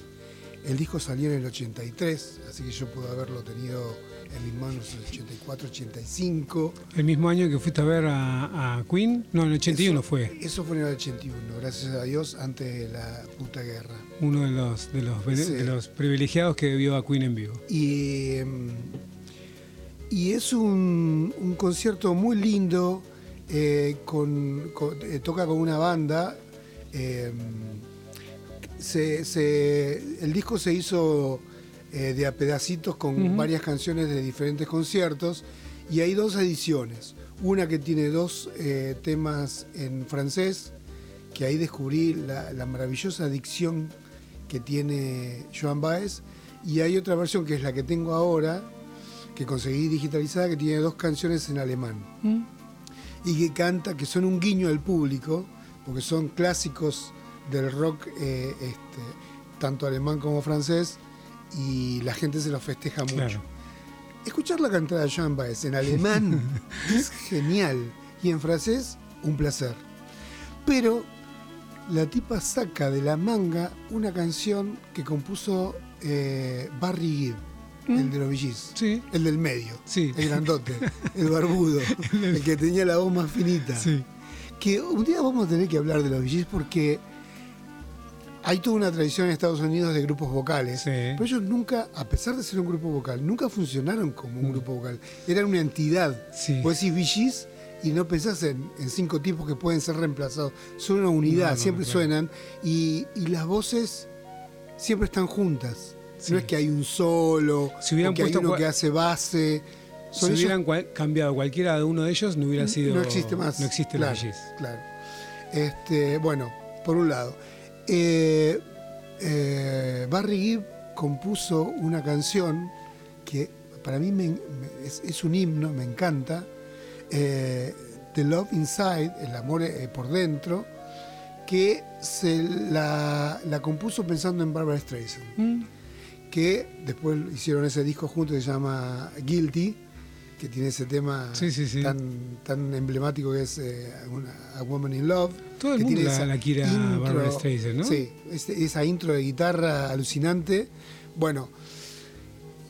[SPEAKER 3] El disco salió en el 83, así que yo pude haberlo tenido en mis manos en el 84, 85.
[SPEAKER 2] El mismo año que fuiste a ver a, a Queen, no, en el 81
[SPEAKER 3] Eso-
[SPEAKER 2] fue.
[SPEAKER 3] Eso fue en el 81, gracias a Dios, antes de la puta guerra.
[SPEAKER 2] Uno de los, de los, bene-
[SPEAKER 3] Sí.
[SPEAKER 2] de los privilegiados que vio a Queen en vivo.
[SPEAKER 3] Y, y es un, un concierto muy lindo, eh, con, con- eh, toca con una banda. eh, se- se- el disco se hizo eh, de a pedacitos con
[SPEAKER 2] Ujú.
[SPEAKER 3] varias canciones de diferentes conciertos y hay dos ediciones. Una que tiene dos eh, temas en francés, que ahí descubrí la, la maravillosa dicción que tiene Joan Baez, y hay otra versión que es la que tengo ahora, que conseguí digitalizada, que tiene dos canciones en alemán y que canta, que son un guiño al público, porque son clásicos del rock, eh, este, tanto alemán como francés, y la gente se los festeja mucho.
[SPEAKER 2] Claro.
[SPEAKER 3] Escucharla cantar a Joan Baez en alemán es genial, y en francés, un placer. Pero la tipa saca de la manga una canción que compuso eh, Barry Gibb, el de los Gees.
[SPEAKER 2] Sí.
[SPEAKER 3] El del medio.
[SPEAKER 2] Sí.
[SPEAKER 3] El grandote. el barbudo. el que tenía la voz más finita.
[SPEAKER 2] Sí.
[SPEAKER 3] Que un día vamos a tener que hablar de los Gees porque hay toda una tradición en Estados Unidos de grupos vocales.
[SPEAKER 2] Sí.
[SPEAKER 3] Pero ellos nunca, a pesar de ser un grupo vocal, nunca funcionaron como un grupo vocal. Eran una entidad.
[SPEAKER 2] Mm. Sí.
[SPEAKER 3] Vos decís Gees y no pensás en, en cinco tipos que pueden ser reemplazados. Son una unidad,
[SPEAKER 2] No, no,
[SPEAKER 3] siempre suenan. Y, y las voces siempre están juntas.
[SPEAKER 2] Sí.
[SPEAKER 3] No es que hay un solo,
[SPEAKER 2] Si hubieran
[SPEAKER 3] o que hay uno que hace base.
[SPEAKER 2] Si
[SPEAKER 3] ellos-
[SPEAKER 2] hubieran cual- cambiado cualquiera de uno de ellos, no hubiera sido.
[SPEAKER 3] no existe más.
[SPEAKER 2] No existe
[SPEAKER 3] claro,
[SPEAKER 2] los Gees.
[SPEAKER 3] Claro. Este, bueno, por un lado. Eh, eh, Barry Gibb compuso una canción que para mí me- me- es, es un himno, me encanta. eh, The Love Inside, el amor por dentro, que se la, la compuso pensando en Barbara Streisand,
[SPEAKER 2] Mm.
[SPEAKER 3] que después hicieron ese disco juntos que se llama Guilty, que tiene ese tema
[SPEAKER 2] Sí, sí, sí.
[SPEAKER 3] Tan, tan emblemático que es eh, una- A Woman in Love.
[SPEAKER 2] Todo el
[SPEAKER 3] que
[SPEAKER 2] mundo
[SPEAKER 3] tiene
[SPEAKER 2] la-
[SPEAKER 3] esa
[SPEAKER 2] la quiere a Barbara Streisand, ¿no?
[SPEAKER 3] Sí, este- esa intro de guitarra alucinante. Bueno,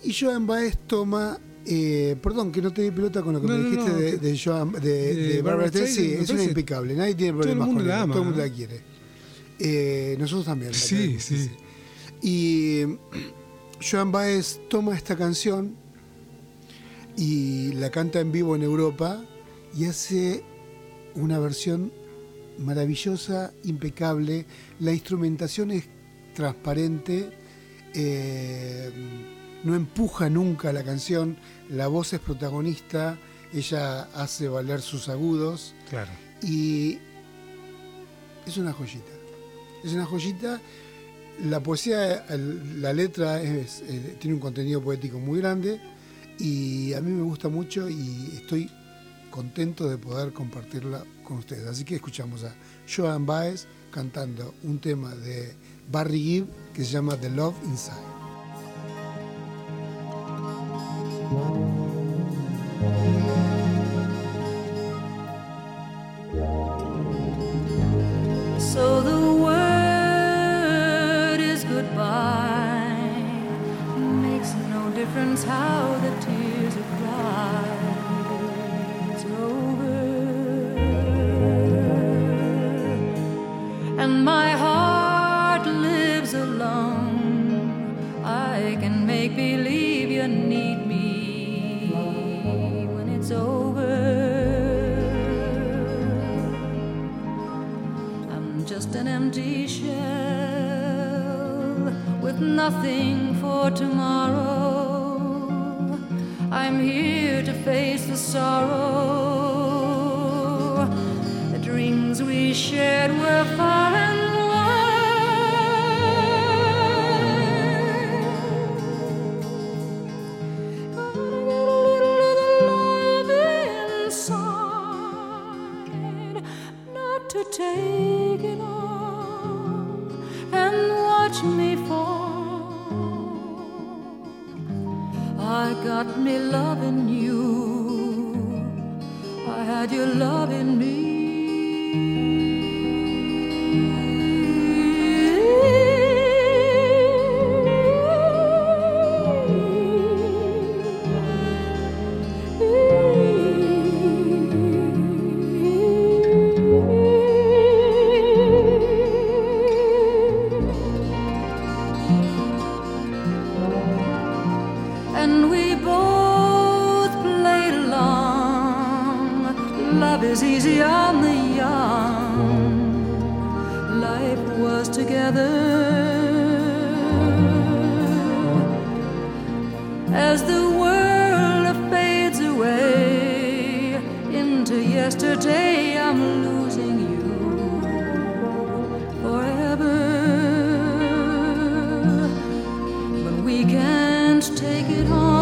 [SPEAKER 3] y Joan Baez toma. eh, perdón, que no te di pelota con lo que
[SPEAKER 2] No,
[SPEAKER 3] me dijiste
[SPEAKER 2] no,
[SPEAKER 3] de, Joan- de,
[SPEAKER 2] de
[SPEAKER 3] de
[SPEAKER 2] Barbara
[SPEAKER 3] Streisand. Sí, es una impecable. Nadie tiene
[SPEAKER 2] todo el
[SPEAKER 3] problemas
[SPEAKER 2] mundo
[SPEAKER 3] con
[SPEAKER 2] la
[SPEAKER 3] ella.
[SPEAKER 2] ama,
[SPEAKER 3] Todo el mundo la quiere. Eh, nosotros también. la
[SPEAKER 2] Sí,
[SPEAKER 3] queremos,
[SPEAKER 2] sí.
[SPEAKER 3] Y Joan Baez toma esta canción y la canta en vivo en Europa y hace una versión maravillosa, impecable. La instrumentación es transparente, eh, no empuja nunca la canción, la voz es protagonista, ella hace valer sus agudos
[SPEAKER 2] Claro.
[SPEAKER 3] y es una joyita. Es una joyita. La poesía, la letra es- tiene un contenido poético muy grande y a mí me gusta mucho y estoy contento de poder compartirla con ustedes. Así que escuchamos a Joan Baez cantando un tema de Barry Gibb que se llama The Love Inside.
[SPEAKER 7] Difference how the tears. It's over. And my heart lives alone. I can make believe you need me when it's over. I'm just an empty shell with nothing for tomorrow. I'm here to face the sorrow. The dreams we shared were far yesterday, I'm losing you forever but we can't take it on.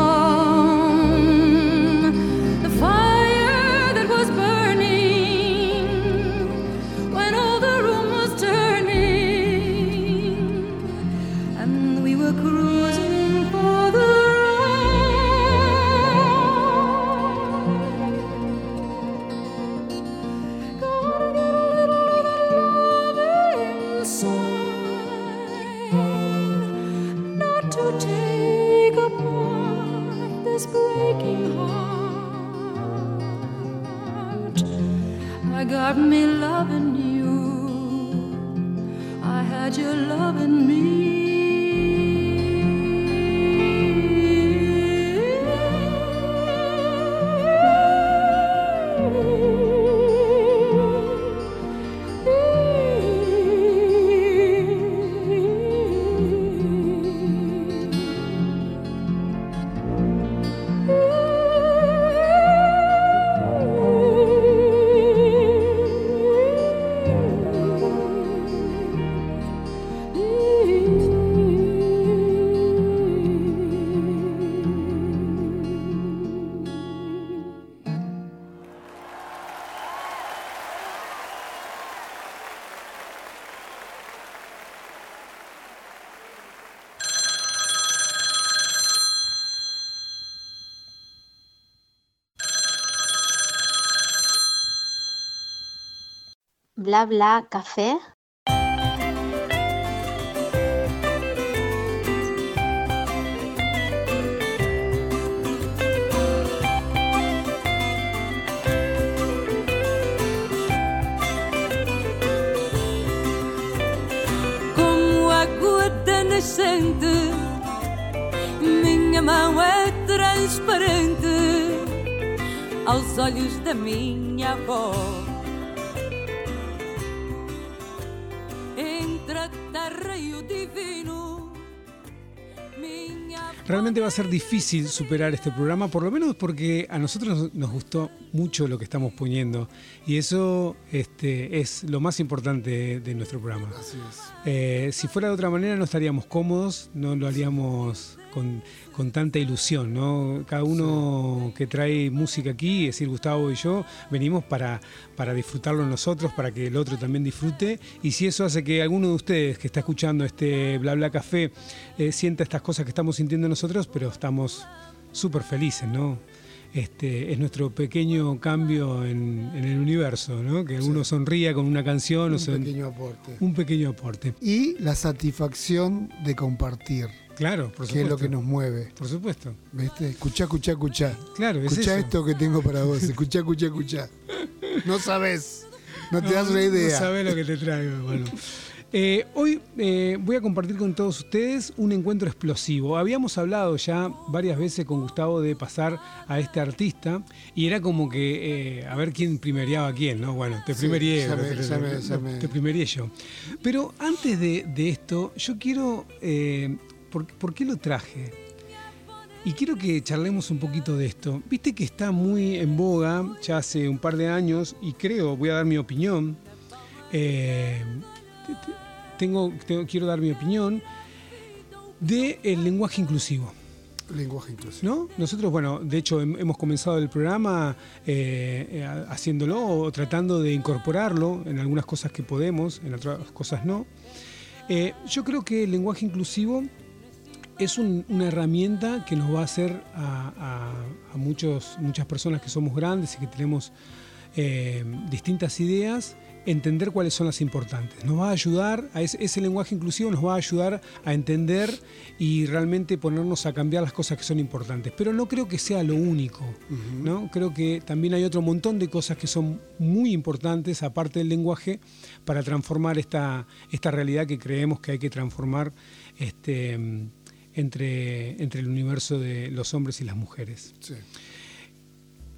[SPEAKER 8] Bla Bla Café.
[SPEAKER 7] como água da nascente. Minha mão é transparente aos olhos da minha avó.
[SPEAKER 2] Realmente va a ser difícil superar este programa, por lo menos porque a nosotros nos- gustó mucho lo que estamos poniendo y eso este, es lo más importante de, de nuestro programa.
[SPEAKER 3] Así es.
[SPEAKER 2] Eh, si fuera de otra manera no estaríamos cómodos, no lo haríamos con, con tanta ilusión, ¿no? Cada uno que trae música aquí, es decir, Gustavo y yo, venimos para, para disfrutarlo nosotros, para que el otro también disfrute. Y si eso hace que alguno de ustedes que está escuchando este Bla Bla Café eh, sienta estas cosas que estamos sintiendo nosotros, pero estamos súper felices, ¿no? Este, es nuestro pequeño cambio en, en el universo, ¿no? Que uno sonría con una canción o
[SPEAKER 3] Un
[SPEAKER 2] son-
[SPEAKER 3] pequeño aporte.
[SPEAKER 2] un pequeño aporte.
[SPEAKER 3] Y la satisfacción de compartir,
[SPEAKER 2] Claro, por
[SPEAKER 3] que
[SPEAKER 2] supuesto.
[SPEAKER 3] es lo que nos mueve.
[SPEAKER 2] Por supuesto.
[SPEAKER 3] ¿Viste? Escuchá, escuchá, escuchá.
[SPEAKER 2] Claro, es
[SPEAKER 3] Escuchá
[SPEAKER 2] eso.
[SPEAKER 3] esto que tengo para vos. Escuchá, escuchá, escuchá. No sabes. No te das una idea.
[SPEAKER 2] No sabes lo que te traigo, hermano. Eh, hoy eh, voy a compartir con todos ustedes un encuentro explosivo. Habíamos hablado ya varias veces con Gustavo de pasar a este artista y era como que eh, a ver quién primereaba a quién, ¿no? Bueno, te
[SPEAKER 3] Sí, me-
[SPEAKER 2] te primeré yo. Pero antes de, de esto, yo quiero. ¿Por, por qué lo traje? Y quiero que charlemos un poquito de esto. Viste que está muy en boga ya hace un par de años y creo, voy a dar mi opinión. eh, te- te- tengo, tengo- quiero dar mi opinión del lenguaje inclusivo.
[SPEAKER 3] Lenguaje inclusivo.
[SPEAKER 2] ¿No? Nosotros, bueno, de hecho hem- hemos comenzado el programa eh, eh, haciéndolo o tratando de incorporarlo en algunas cosas que podemos, en otras cosas no. Eh, yo creo que el lenguaje inclusivo es un- una herramienta que nos va a hacer a, a- a muchos, muchas personas que somos grandes y que tenemos eh, distintas ideas, entender cuáles son las importantes. Nos va a ayudar, a ese, ese lenguaje inclusivo nos va a ayudar a entender y realmente ponernos a cambiar las cosas que son importantes. Pero no creo que sea lo único. ¿no? Creo que también hay otro montón de cosas que son muy importantes, aparte del lenguaje, para transformar esta, esta realidad que creemos que hay que transformar este, entre, entre el universo de los hombres y las mujeres.
[SPEAKER 3] Sí.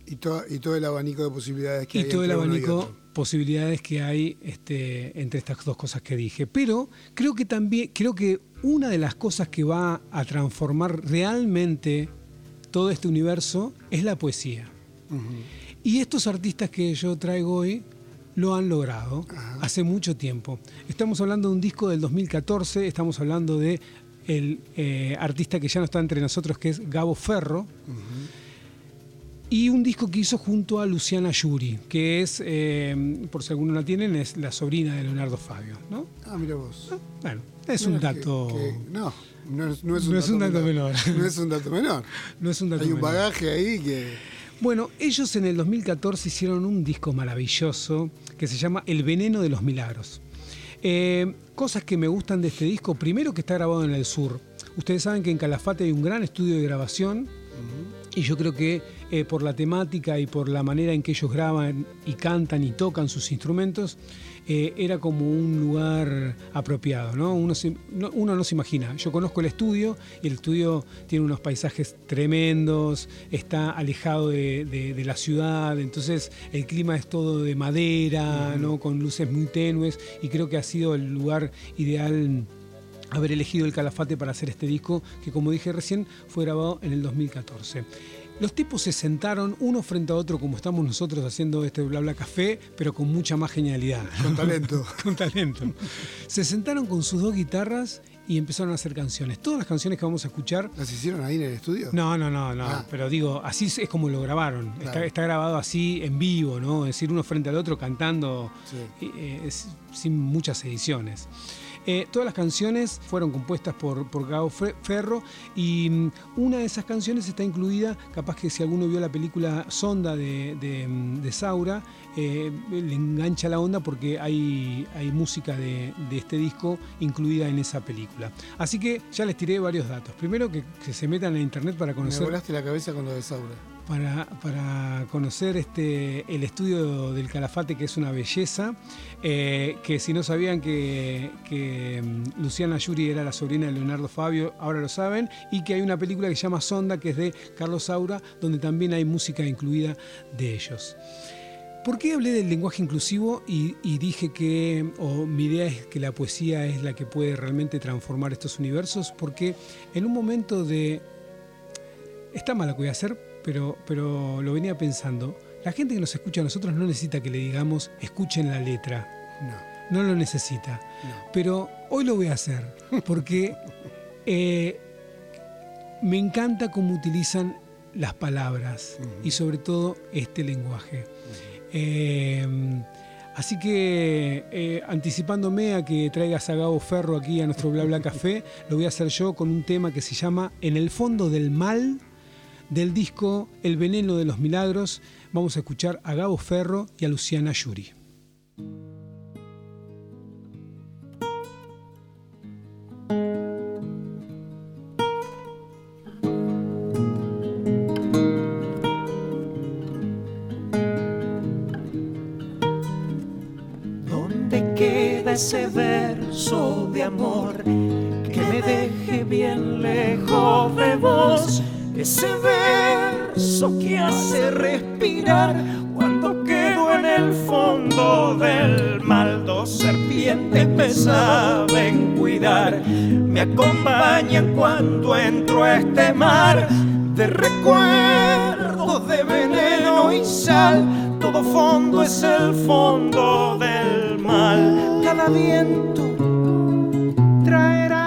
[SPEAKER 3] Y, todo, y todo el abanico de posibilidades que
[SPEAKER 2] y
[SPEAKER 3] hay.
[SPEAKER 2] todo el abanico
[SPEAKER 3] otro.
[SPEAKER 2] posibilidades que hay este, entre estas dos cosas que dije. Pero creo que también, creo que una de las cosas que va a transformar realmente todo este universo es la poesía. Y estos artistas que yo traigo hoy lo han logrado hace mucho tiempo. Estamos hablando de un disco del 2014, estamos hablando de el eh, artista que ya no está entre nosotros, que es Gabo Ferro. Y un disco que hizo junto a Luciana Yuri, que es, eh, por si alguno la tienen, es la sobrina de Leonardo Fabio. ¿no?
[SPEAKER 3] Ah, mira vos.
[SPEAKER 2] Bueno, es
[SPEAKER 3] Mira
[SPEAKER 2] un dato.
[SPEAKER 3] que- no, no es, no es un,
[SPEAKER 2] No es
[SPEAKER 3] dato,
[SPEAKER 2] un dato menor.
[SPEAKER 3] No es un dato menor.
[SPEAKER 2] No es un dato
[SPEAKER 3] Hay un bagaje ahí que.
[SPEAKER 2] Bueno, ellos en el 2014 hicieron un disco maravilloso que se llama El Veneno de los Milagros. Eh, cosas que me gustan de este disco, primero que está grabado en el sur. Ustedes saben que en Calafate hay un gran estudio de grabación y yo creo que eh, por la temática y por la manera en que ellos graban y cantan y tocan sus instrumentos, eh, era como un lugar apropiado, ¿no? Uno, se- no- uno no se imagina. Yo conozco el estudio y el estudio tiene unos paisajes tremendos, está alejado de, de- de la ciudad, entonces el clima es todo de madera, ¿no? Con luces muy tenues y creo que ha sido el lugar ideal haber elegido el Calafate para hacer este disco, que como dije recién, fue grabado en el 2014. Los tipos se sentaron uno frente a otro como estamos nosotros haciendo este bla bla café, pero con mucha más genialidad.
[SPEAKER 3] Con talento.
[SPEAKER 2] con talento. Se sentaron con sus dos guitarras y empezaron a hacer canciones. Todas las canciones que vamos a escuchar
[SPEAKER 3] ¿Las hicieron ahí en el estudio?
[SPEAKER 2] no, no, no, no.
[SPEAKER 3] Ah.
[SPEAKER 2] Pero digo, así es como lo grabaron. Está, está grabado así en vivo, ¿no? Es decir, uno frente al otro cantando
[SPEAKER 3] Sí.
[SPEAKER 2] eh, es- sin muchas ediciones. Eh, todas las canciones fueron compuestas por, por Gabo Fe- Ferro y mm, una de esas canciones está incluida, capaz que si alguno vio la película Sonda de, de, mm, de Saura, eh, le engancha la onda porque hay, hay música de, de este disco incluida en esa película. Así que ya les tiré varios datos. Primero que, que se metan en internet para
[SPEAKER 3] Me
[SPEAKER 2] conocer
[SPEAKER 3] volaste la cabeza con lo de Saura.
[SPEAKER 2] Para, conocer este, el estudio del Calafate, que es una belleza, eh, que si no sabían que, mm, Luciana Yuri era la sobrina de Leonardo Fabio, ahora lo saben, y que hay una película que se llama Sonda, que es de Carlos Saura, donde también hay música incluida de ellos. ¿Por qué hablé del lenguaje inclusivo y, y dije que, o mi idea es que la poesía es la que puede realmente transformar estos universos? Porque en un momento de está mal lo que voy a hacer, pero, pero lo venía pensando. La gente que nos escucha a nosotros no necesita que le digamos escuchen la letra.
[SPEAKER 3] No.
[SPEAKER 2] No lo necesita.
[SPEAKER 3] No.
[SPEAKER 2] Pero hoy lo voy a hacer porque eh, me encanta cómo utilizan las palabras y sobre todo este lenguaje. Eh, así que eh, anticipándome a que traigas a Gabo Ferro aquí a nuestro Bla Bla Café, lo voy a hacer yo con un tema que se llama En el fondo del mal del disco El veneno de los milagros. Vamos a escuchar a Gabo Ferro y a Luciana Yuri.
[SPEAKER 9] ¿Dónde queda ese verso de amor que me deje bien lejos de vos? Ese verso que hace respirar cuando quedo en el fondo del mal. Dos serpientes me saben cuidar, me acompañan cuando entro a este mar de recuerdos de veneno y sal. Todo fondo es el fondo del mal. Cada viento traerá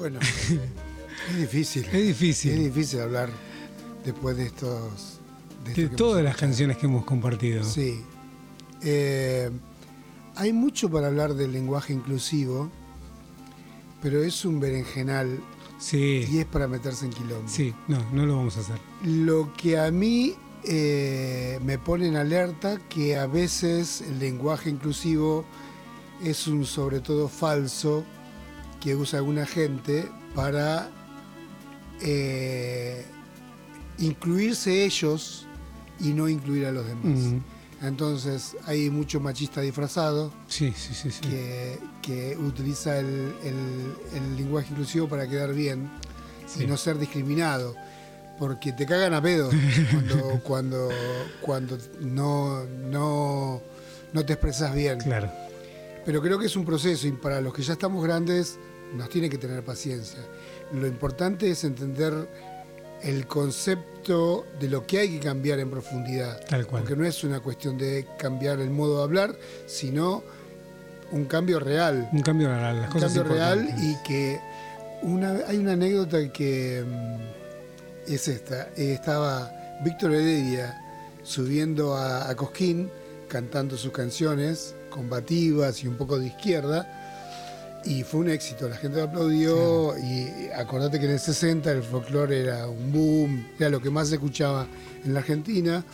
[SPEAKER 3] Bueno, es difícil.
[SPEAKER 2] Es difícil.
[SPEAKER 3] Es difícil hablar después de estos. De,
[SPEAKER 2] todas las canciones que hemos compartido.
[SPEAKER 3] Sí. Eh, hay mucho para hablar del lenguaje inclusivo, pero es un berenjenal y
[SPEAKER 2] Sí,
[SPEAKER 3] es para meterse en quilombo.
[SPEAKER 2] sí, no, no lo vamos a hacer.
[SPEAKER 3] Lo que a mí eh, me pone en alerta que a veces el lenguaje inclusivo es un sobre todo falso que usa alguna gente para eh, incluirse ellos y no incluir a los demás.
[SPEAKER 2] Mm,
[SPEAKER 3] Entonces hay mucho machista disfrazado
[SPEAKER 2] sí, sí, sí, sí.
[SPEAKER 3] que, que utiliza el, el- el lenguaje inclusivo para quedar bien y no ser discriminado. Porque te cagan a pedo cuando, cuando, cuando no, no, no te expresas bien.
[SPEAKER 2] Claro.
[SPEAKER 3] Pero creo que es un proceso y para los que ya estamos grandes nos tiene que tener paciencia. Lo importante es entender el concepto de lo que hay que cambiar en profundidad.
[SPEAKER 2] Tal cual.
[SPEAKER 3] Porque no es una cuestión de cambiar el modo de hablar, sino un cambio real.
[SPEAKER 2] Un cambio real, las
[SPEAKER 3] Un
[SPEAKER 2] cosas
[SPEAKER 3] cambio real y que una, hay una anécdota que mm, es esta. Eh, estaba Víctor Heredia subiendo a, a Cosquín cantando sus canciones combativas y un poco de izquierda. Y fue un éxito, la gente lo aplaudió y acordate que en el 60 el folclore era un boom, era lo que más se escuchaba en la Argentina.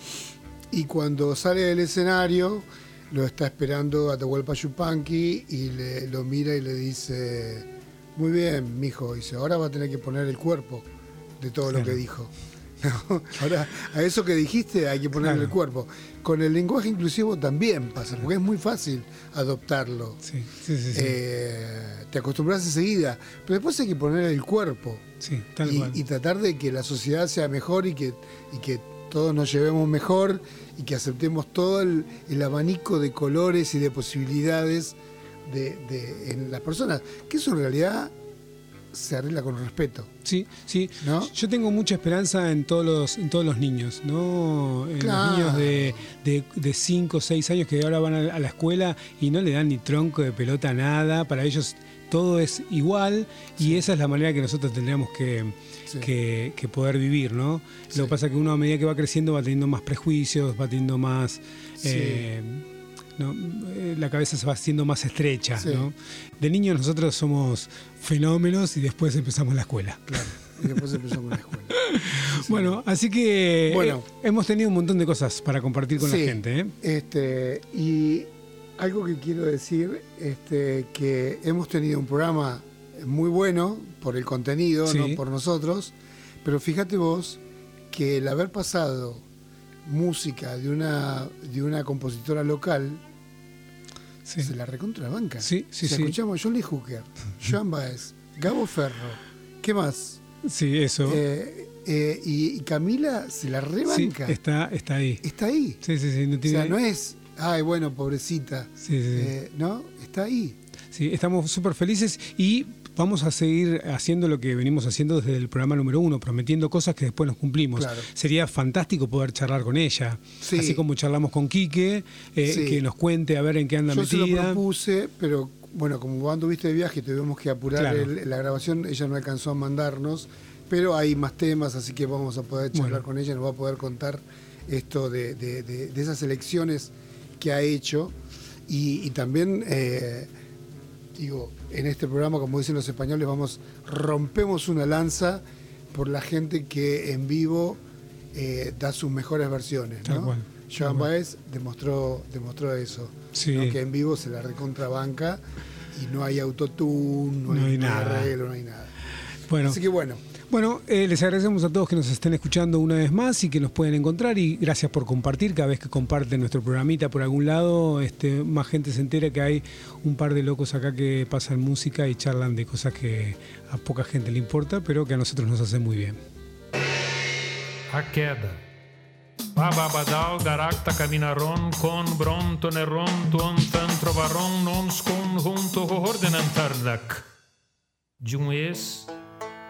[SPEAKER 3] Y cuando sale del escenario, lo está esperando Atahualpa Yupanqui y le, lo mira y le dice, muy bien, mijo, dice, ahora va a tener que poner el cuerpo de todo lo que dijo. ¿No? Ahora, a eso que dijiste hay que ponerle el
[SPEAKER 2] Claro.
[SPEAKER 3] cuerpo. Con el lenguaje inclusivo también pasa, porque es muy fácil adoptarlo.
[SPEAKER 2] Sí, sí, sí. sí.
[SPEAKER 3] Eh, te acostumbras enseguida, pero después hay que ponerle el cuerpo
[SPEAKER 2] Sí, tal
[SPEAKER 3] y,
[SPEAKER 2] cual.
[SPEAKER 3] y tratar de que la sociedad sea mejor y que, y que todos nos llevemos mejor y que aceptemos todo el, el abanico de colores y de posibilidades de, de- en las personas, que eso en realidad se arregla con respeto.
[SPEAKER 2] Sí, sí.
[SPEAKER 3] ¿No?
[SPEAKER 2] Yo tengo mucha esperanza en todos los, en todos los niños, ¿no? En
[SPEAKER 3] Claro.
[SPEAKER 2] los niños de, de, 5 o 6 años que ahora van a, la escuela y no le dan ni tronco de pelota, nada. Para ellos todo es igual y esa es la manera que nosotros tendríamos que,
[SPEAKER 3] Sí.
[SPEAKER 2] que, que poder vivir, ¿no?
[SPEAKER 3] Sí.
[SPEAKER 2] Lo que pasa es que uno a medida que va creciendo va teniendo más prejuicios, va teniendo más... Eh, ¿no? Eh, la cabeza se va haciendo más estrecha,
[SPEAKER 3] Sí.
[SPEAKER 2] ¿no? De niños nosotros somos fenómenos y después empezamos la escuela.
[SPEAKER 3] Claro. Y después empezó con la escuela.
[SPEAKER 2] Bueno, así que
[SPEAKER 3] Bueno.
[SPEAKER 2] eh, hemos tenido un montón de cosas para compartir con
[SPEAKER 3] Sí.
[SPEAKER 2] la gente. ¿eh?
[SPEAKER 3] Este, y algo que quiero decir, este, que hemos tenido un programa muy bueno por el contenido, no por nosotros, pero fíjate vos que el haber pasado música de una, de una compositora local
[SPEAKER 2] Sí.
[SPEAKER 3] se la recontrabanca.
[SPEAKER 2] Sí, sí,
[SPEAKER 3] O sea,
[SPEAKER 2] sí.
[SPEAKER 3] Escuchamos a Johnny Hooker, Joan Baez, Gabo Ferro, ¿qué más?
[SPEAKER 2] Sí, eso.
[SPEAKER 3] Eh, eh, y, y Camila se la
[SPEAKER 2] sí,
[SPEAKER 3] rebanca.
[SPEAKER 2] está, está ahí.
[SPEAKER 3] Está ahí.
[SPEAKER 2] Sí, sí, sí. No
[SPEAKER 3] O sea, no es, ay, bueno, pobrecita.
[SPEAKER 2] Sí, sí, sí.
[SPEAKER 3] Eh, ¿No? Está ahí.
[SPEAKER 2] Sí, estamos súper felices y vamos a seguir haciendo lo que venimos haciendo desde el programa número uno, prometiendo cosas que después nos cumplimos.
[SPEAKER 3] Claro.
[SPEAKER 2] Sería fantástico poder charlar con ella,
[SPEAKER 3] Sí.
[SPEAKER 2] así como charlamos con Quique, eh,
[SPEAKER 3] Sí.
[SPEAKER 2] que nos cuente a ver en qué anda
[SPEAKER 3] Yo se lo
[SPEAKER 2] metida.
[SPEAKER 3] propuse, pero bueno, como vos anduviste de viaje y tuvimos que apurar
[SPEAKER 2] Claro.
[SPEAKER 3] el- la grabación, ella no alcanzó a mandarnos, pero hay más temas, así que vamos a poder charlar
[SPEAKER 2] Bueno.
[SPEAKER 3] con ella, nos va a poder contar esto de, de- de- de esas elecciones que ha hecho y, y también, eh, digo, en este programa, como dicen los españoles, vamos, rompemos una lanza por la gente que en vivo eh, da sus mejores versiones. ¿no?
[SPEAKER 2] cual,
[SPEAKER 3] Joan. Baez demostró, demostró eso.
[SPEAKER 2] Sí.
[SPEAKER 3] ¿no? Que en vivo se la recontrabanca y no hay autotune, no,
[SPEAKER 2] No
[SPEAKER 3] hay,
[SPEAKER 2] hay nada.
[SPEAKER 3] arreglo, no hay nada.
[SPEAKER 2] Bueno,
[SPEAKER 3] Así que bueno,
[SPEAKER 2] Bueno, eh, les agradecemos a todos que nos estén escuchando una vez más y que nos pueden encontrar y gracias por compartir. Cada vez que comparten nuestro programita por algún lado, este, más gente se entera que hay un par de locos acá que pasan música y charlan de cosas que a poca gente le importa, pero que a nosotros nos hacen muy bien.
[SPEAKER 5] A queda. Bababadal, garacta, caminaron, con bronto, neron, tuon, tan, trovaron, nons, conjunto, ordenantarnac. De um ex,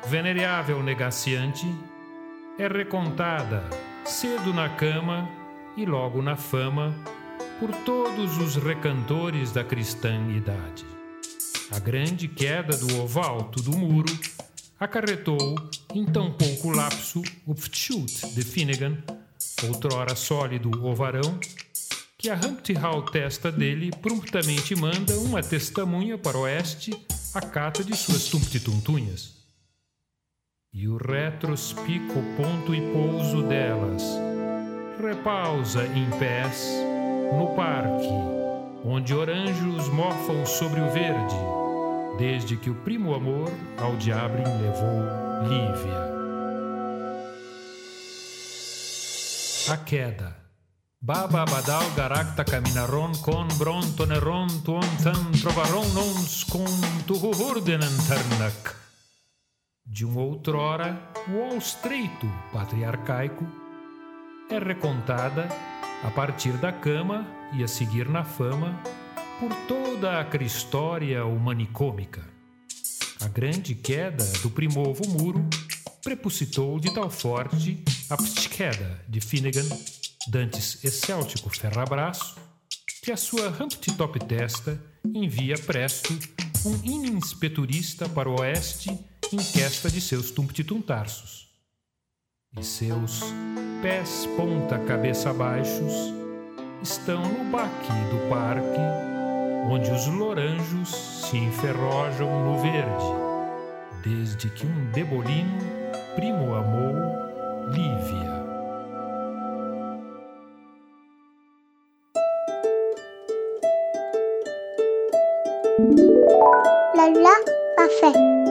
[SPEAKER 5] venerável negaciante, é recontada, cedo na cama e logo na fama, por todos os recantores da cristãidade. A grande queda do ovo alto do muro acarretou, em tão pouco lapso, o pchut de Finnegan, outrora sólido ovarão, que a Humpty Hall testa dele prontamente manda uma testemunha para o oeste à cata de suas tumptituntunhas. E o retrospico ponto e pouso delas repausa em pés no parque, onde oranjos mofam sobre o verde, desde que o primo amor ao diabo levou Lívia. A queda. Bababadal garacta caminaron con brontoneron tuon tan trovaron nons con tuhurdenantarnak. De um outrora Wall estreito patriarcaico, é recontada a partir da cama e a seguir na fama por toda aquela história humanicômica. A grande queda do primovo muro prepucitou de tal forte a psiqueda de Finnegan, dantes excéltico ferrabraço, que a sua Humpty-Top testa envia presto um ininspectorista para o oeste em questa de seus tumptituntarsos. E seus pés ponta cabeça baixos estão no baque do parque, onde os loranjos se enferrojam no verde, desde que um debolino primo amou Lívia.
[SPEAKER 8] Bla café.